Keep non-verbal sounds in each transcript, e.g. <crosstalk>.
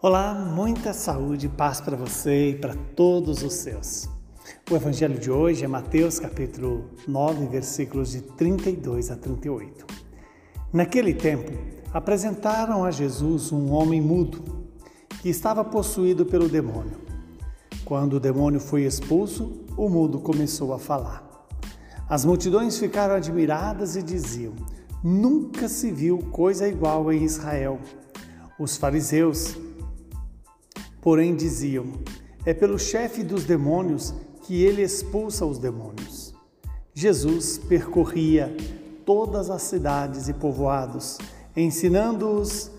Olá, muita saúde e paz para você e para todos os seus. O evangelho de hoje é Mateus capítulo 9, versículos de 32 a 38. Naquele tempo, apresentaram a Jesus um homem mudo que estava possuído pelo demônio. Quando o demônio foi expulso, o mudo começou a falar. As multidões ficaram admiradas e diziam: Nunca se viu coisa igual em Israel. Os fariseus Porém diziam: É pelo chefe dos demônios que ele expulsa os demônios. Jesus percorria todas as cidades e povoados, ensinando-os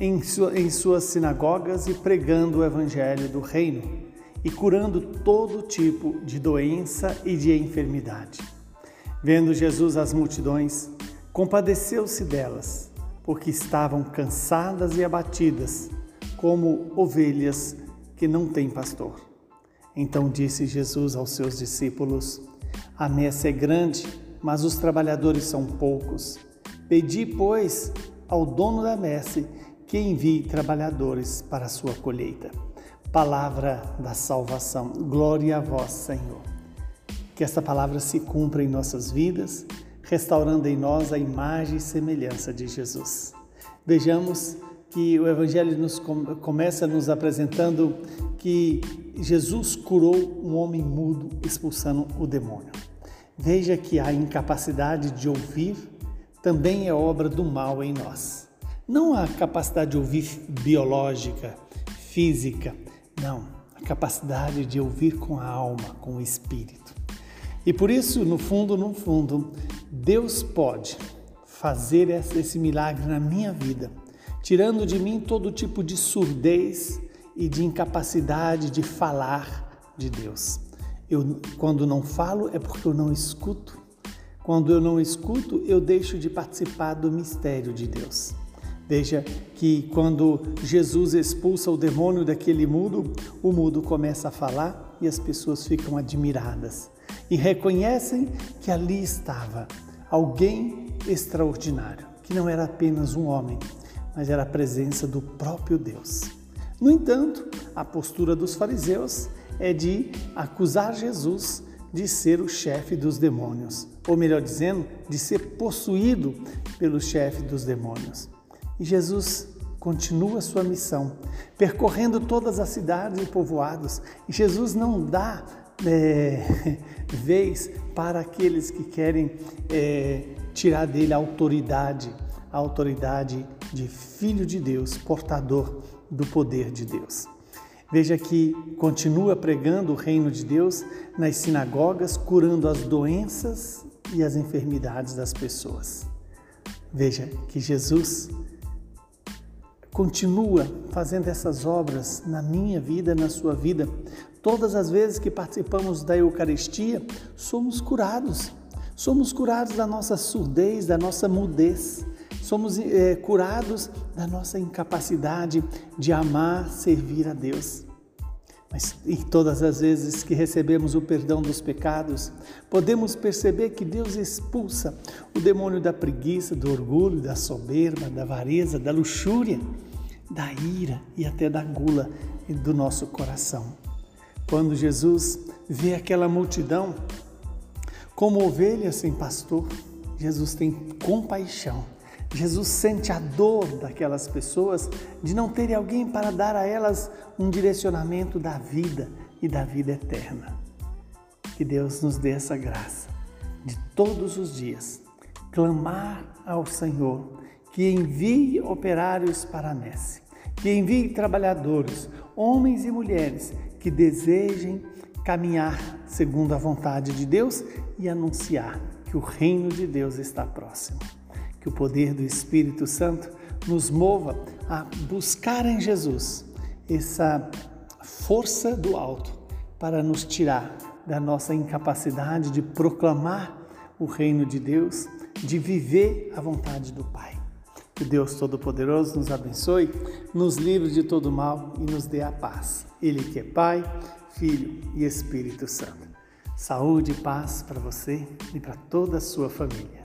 em, em suas sinagogas e pregando o evangelho do reino e curando todo tipo de doença e de enfermidade. Vendo Jesus as multidões, compadeceu-se delas, porque estavam cansadas e abatidas como ovelhas que não têm pastor. Então disse Jesus aos seus discípulos: A messe é grande, mas os trabalhadores são poucos. Pedi, pois, ao dono da messe que envie trabalhadores para a sua colheita. Palavra da salvação. Glória a vós, Senhor. Que esta palavra se cumpra em nossas vidas, restaurando em nós a imagem e semelhança de Jesus. Vejamos que o Evangelho nos começa nos apresentando que Jesus curou um homem mudo, expulsando o demônio. Veja que a incapacidade de ouvir também é obra do mal em nós. Não a capacidade de ouvir biológica, física, não, a capacidade de ouvir com a alma, com o espírito. E por isso, no fundo, no fundo, Deus pode fazer esse milagre na minha vida tirando de mim todo tipo de surdez e de incapacidade de falar de Deus. Eu, quando não falo é porque eu não escuto. Quando eu não escuto, eu deixo de participar do mistério de Deus. Veja que quando Jesus expulsa o demônio daquele mudo, o mudo começa a falar e as pessoas ficam admiradas e reconhecem que ali estava alguém extraordinário, que não era apenas um homem, mas era a presença do próprio Deus. No entanto, a postura dos fariseus é de acusar Jesus de ser o chefe dos demônios, ou melhor dizendo, de ser possuído pelo chefe dos demônios. E Jesus continua sua missão, percorrendo todas as cidades e povoados. E Jesus não dá é, <laughs> vez para aqueles que querem é, tirar dele a autoridade, a autoridade de Filho de Deus, portador do poder de Deus. Veja que continua pregando o reino de Deus nas sinagogas, curando as doenças e as enfermidades das pessoas. Veja que Jesus continua fazendo essas obras na minha vida, na sua vida. Todas as vezes que participamos da Eucaristia, somos curados. Somos curados da nossa surdez, da nossa mudez somos é, curados da nossa incapacidade de amar, servir a Deus. Mas e todas as vezes que recebemos o perdão dos pecados, podemos perceber que Deus expulsa o demônio da preguiça, do orgulho, da soberba, da avareza, da luxúria, da ira e até da gula do nosso coração. Quando Jesus vê aquela multidão como ovelhas sem pastor, Jesus tem compaixão Jesus sente a dor daquelas pessoas de não terem alguém para dar a elas um direcionamento da vida e da vida eterna. Que Deus nos dê essa graça de todos os dias clamar ao Senhor que envie operários para a messe, que envie trabalhadores, homens e mulheres que desejem caminhar segundo a vontade de Deus e anunciar que o reino de Deus está próximo que o poder do Espírito Santo nos mova a buscar em Jesus essa força do alto para nos tirar da nossa incapacidade de proclamar o reino de Deus, de viver a vontade do Pai. Que Deus Todo-Poderoso nos abençoe, nos livre de todo mal e nos dê a paz. Ele que é Pai, Filho e Espírito Santo. Saúde e paz para você e para toda a sua família.